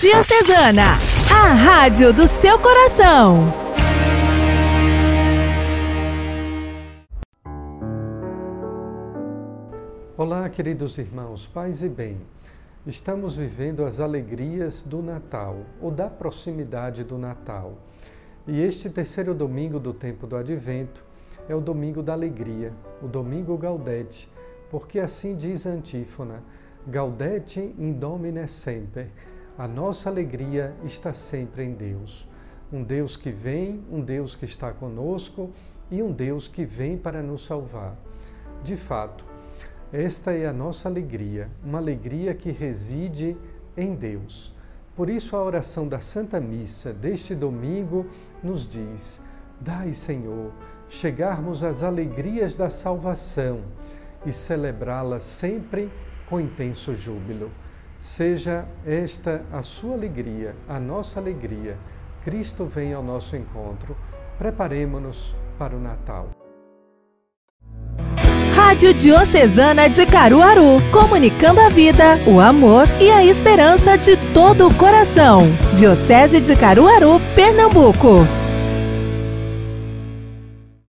Diocesana, a rádio do seu coração. Olá, queridos irmãos, paz e bem. Estamos vivendo as alegrias do Natal, ou da proximidade do Natal. E este terceiro domingo do tempo do Advento é o domingo da alegria, o domingo Gaudete, porque assim diz a antífona: Gaudete in Domine semper. A nossa alegria está sempre em Deus. Um Deus que vem, um Deus que está conosco e um Deus que vem para nos salvar. De fato, esta é a nossa alegria, uma alegria que reside em Deus. Por isso, a oração da Santa Missa deste domingo nos diz: Dai, Senhor, chegarmos às alegrias da salvação e celebrá-las sempre com intenso júbilo. Seja esta a sua alegria, a nossa alegria. Cristo vem ao nosso encontro. Preparemos-nos para o Natal. Rádio Diocesana de Caruaru, comunicando a vida, o amor e a esperança de todo o coração. Diocese de Caruaru, Pernambuco.